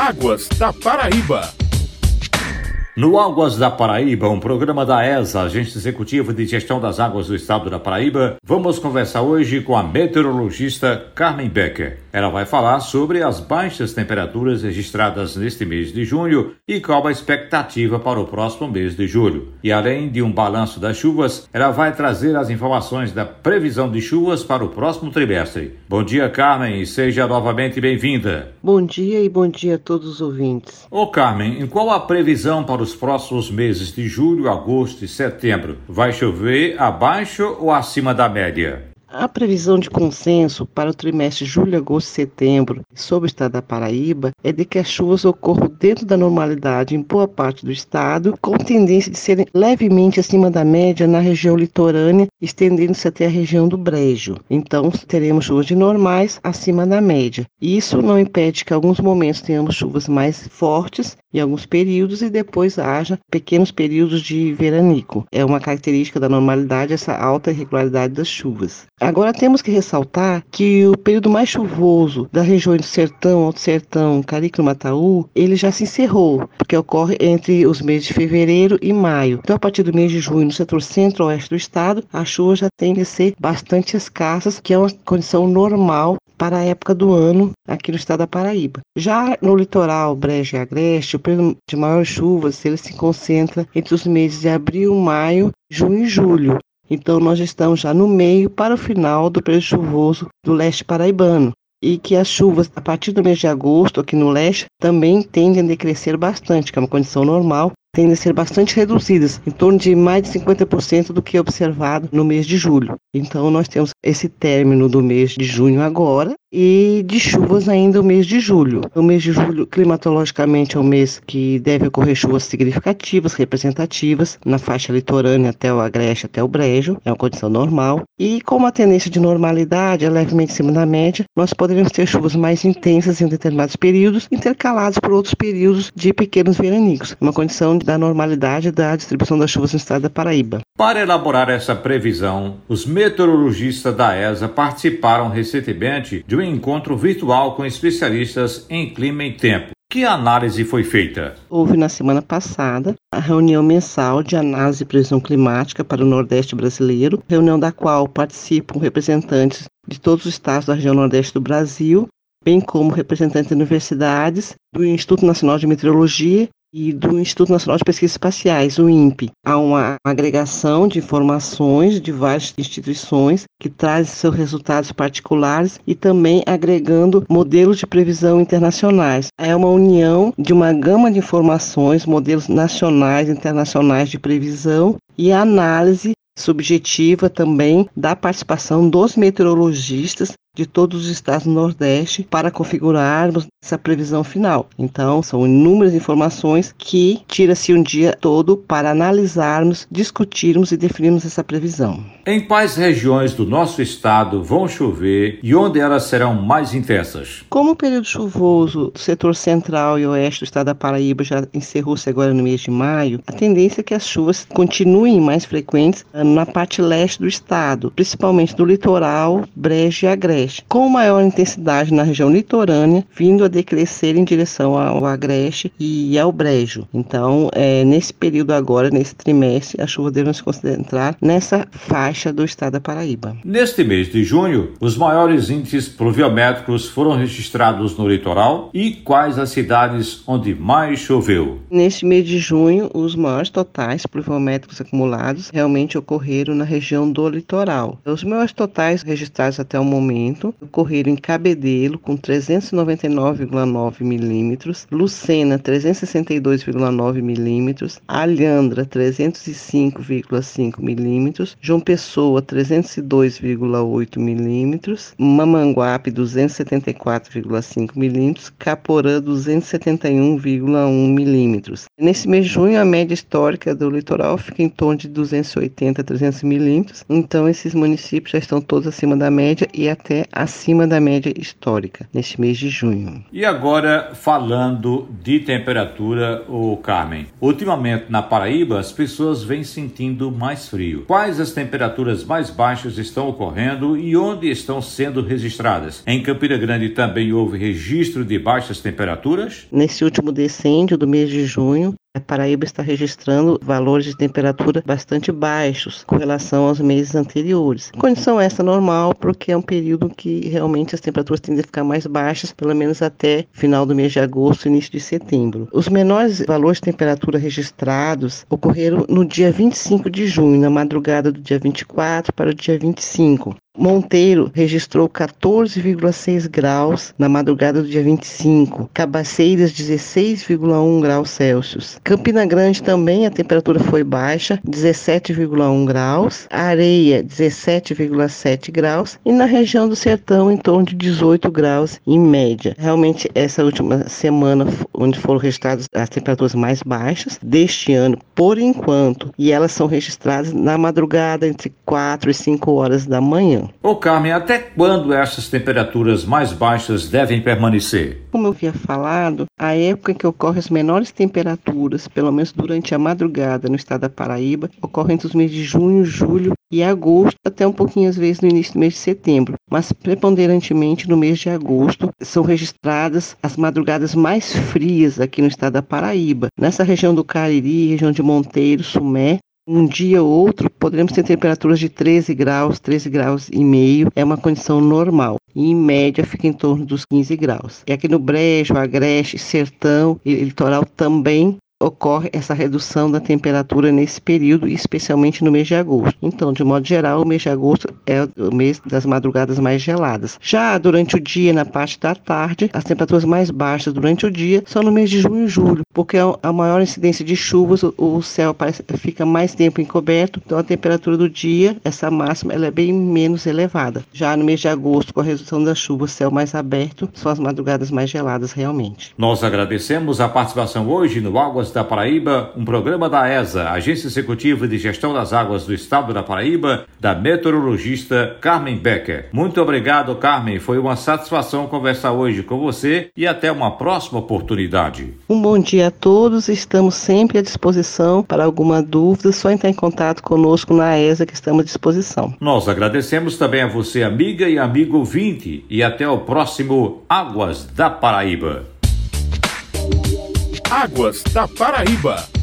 Águas da Paraíba. No Águas da Paraíba, um programa da ESA, Agência Executiva de Gestão das Águas do Estado da Paraíba, vamos conversar hoje com a meteorologista Carmen Becker. Ela vai falar sobre as baixas temperaturas registradas neste mês de junho e qual a expectativa para o próximo mês de julho. E além de um balanço das chuvas, ela vai trazer as informações da previsão de chuvas para o próximo trimestre. Bom dia, Carmen, e seja novamente bem-vinda. Bom dia e bom dia a todos os ouvintes. Ô Carmen, qual a previsão para os próximos meses de julho, agosto e setembro? Vai chover abaixo ou acima da média? A previsão de consenso para o trimestre julho, agosto e setembro sobre o estado da Paraíba é de que as chuvas ocorram dentro da normalidade em boa parte do estado, com tendência de serem levemente acima da média na região litorânea, estendendo-se até a região do Brejo. Então, teremos chuvas de normais acima da média. Isso não impede que em alguns momentos tenhamos chuvas mais fortes em alguns períodos e depois haja pequenos períodos de veranico. É uma característica da normalidade essa alta irregularidade das chuvas. Agora temos que ressaltar que o período mais chuvoso da região do Sertão, Alto Sertão, Carico e Mataú, ele já se encerrou, porque ocorre entre os meses de fevereiro e maio. Então, a partir do mês de junho, no setor centro-oeste do estado, as chuvas já tendem a ser bastante escassas, que é uma condição normal para a época do ano aqui no estado da Paraíba. Já no litoral Brejo e Agreste, o período de maior chuvas ele se concentra entre os meses de abril, maio, junho e julho. Então nós estamos já no meio para o final do período chuvoso do leste paraibano e que as chuvas a partir do mês de agosto aqui no leste também tendem a decrescer bastante, que é uma condição normal, tendem a ser bastante reduzidas, em torno de mais de 50% do que é observado no mês de julho. Então nós temos esse término do mês de junho agora e de chuvas ainda o mês de julho. O mês de julho, climatologicamente, é um mês que deve ocorrer chuvas significativas, representativas, na faixa litorânea até o Agreste, até o Brejo, é uma condição normal. E com uma tendência de normalidade, é levemente acima da média, nós poderemos ter chuvas mais intensas em determinados períodos, intercalados por outros períodos de pequenos veranicos, uma condição da normalidade da distribuição das chuvas no estado da Paraíba. Para elaborar essa previsão, os meteorologistas da ESA participaram recentemente de um encontro virtual com especialistas em clima e tempo. Que análise foi feita? Houve na semana passada a reunião mensal de análise e previsão climática para o Nordeste brasileiro, reunião da qual participam representantes de todos os estados da região Nordeste do Brasil, bem como representantes de universidades, do Instituto Nacional de Meteorologia e do Instituto Nacional de Pesquisas Espaciais, o INPE. Há uma agregação de informações de várias instituições que trazem seus resultados particulares e também agregando modelos de previsão internacionais. É uma união de uma gama de informações, modelos nacionais e internacionais de previsão e análise subjetiva também da participação dos meteorologistas de todos os estados do Nordeste para configurarmos essa previsão final. Então, são inúmeras informações que tira-se um dia todo para analisarmos, discutirmos e definirmos essa previsão. Em quais regiões do nosso estado vão chover e onde elas serão mais intensas? Como o período chuvoso do setor central e oeste do estado da Paraíba já encerrou-se agora no mês de maio, a tendência é que as chuvas continuem mais frequentes na parte leste do estado, principalmente do litoral, brejo e agreste Agreste, com maior intensidade na região litorânea, vindo a decrescer em direção ao Agreste e ao Brejo. Então, é, nesse período agora, nesse trimestre, as chuvas devem se concentrar nessa faixa do estado da Paraíba. Neste mês de junho, os maiores índices pluviométricos foram registrados no litoral e quais as cidades onde mais choveu? Neste mês de junho, os maiores totais pluviométricos acumulados realmente ocorreram na região do litoral. Os maiores totais registrados até o momento ocorreram em Cabedelo, com 399,9 milímetros, Lucena, 362,9 milímetros, Alhandra, 305,5 milímetros, João Pessoa, 302,8 milímetros, Mamanguape, 274,5 milímetros, Caporã, 271,1 milímetros. Nesse mês de junho, a média histórica do litoral fica em torno de 280 a 300 milímetros, então esses municípios já estão todos acima da média e até acima da média histórica neste mês de junho. E agora, falando de temperatura, o Carmen. Ultimamente na Paraíba, as pessoas vêm sentindo mais frio. Quais as temperaturas mais baixas estão ocorrendo e onde estão sendo registradas? Em Campina Grande também houve registro de baixas temperaturas? Nesse último descende do mês de junho, a Paraíba está registrando valores de temperatura bastante baixos com relação aos meses anteriores. Condição essa normal, porque é um período que realmente as temperaturas tendem a ficar mais baixas, pelo menos até final do mês de agosto início de setembro. Os menores valores de temperatura registrados ocorreram no dia 25 de junho, na madrugada do dia 24 para o dia 25. Monteiro registrou 14,6 graus na madrugada do dia 25, Cabaceiras 16,1 graus Celsius. Campina Grande também a temperatura foi baixa, 17,1 graus, Areia 17,7 graus e na região do Sertão em torno de 18 graus em média. Realmente essa última semana onde foram registradas as temperaturas mais baixas deste ano por enquanto, e elas são registradas na madrugada entre 4 e 5 horas da manhã. Ô Carmen, até quando essas temperaturas mais baixas devem permanecer? Como eu havia falado, a época em que ocorrem as menores temperaturas, pelo menos durante a madrugada no estado da Paraíba, ocorre entre os meses de junho, julho e agosto, até um pouquinho às vezes no início do mês de setembro. Mas preponderantemente no mês de agosto são registradas as madrugadas mais frias aqui no estado da Paraíba. Nessa região do Cariri, região de Monteiro, Sumé, um dia ou outro poderemos ter temperaturas de 13 graus, 13 graus e meio, é uma condição normal. E em média fica em torno dos 15 graus. E aqui no Brejo, Agreste, Sertão e Litoral também ocorre essa redução da temperatura nesse período, especialmente no mês de agosto. Então, de modo geral, o mês de agosto é o mês das madrugadas mais geladas. Já durante o dia, na parte da tarde, as temperaturas mais baixas durante o dia são no mês de junho e julho, porque é a maior incidência de chuvas, o céu fica mais tempo encoberto, então a temperatura do dia, essa máxima, ela é bem menos elevada. Já no mês de agosto, com a redução da chuva, o céu mais aberto, são as madrugadas mais geladas realmente. Nós agradecemos a participação hoje no Águas da Paraíba, um programa da ESA, Agência Executiva de Gestão das Águas do Estado da Paraíba, da meteorologista Carmen Becker. Muito obrigado, Carmen. Foi uma satisfação conversar hoje com você e até uma próxima oportunidade. Um bom dia a todos. Estamos sempre à disposição para alguma dúvida, só entrar em contato conosco na ESA que estamos à disposição. Nós agradecemos também a você, amiga e amigo ouvinte, e até o próximo Águas da Paraíba. Águas da Paraíba.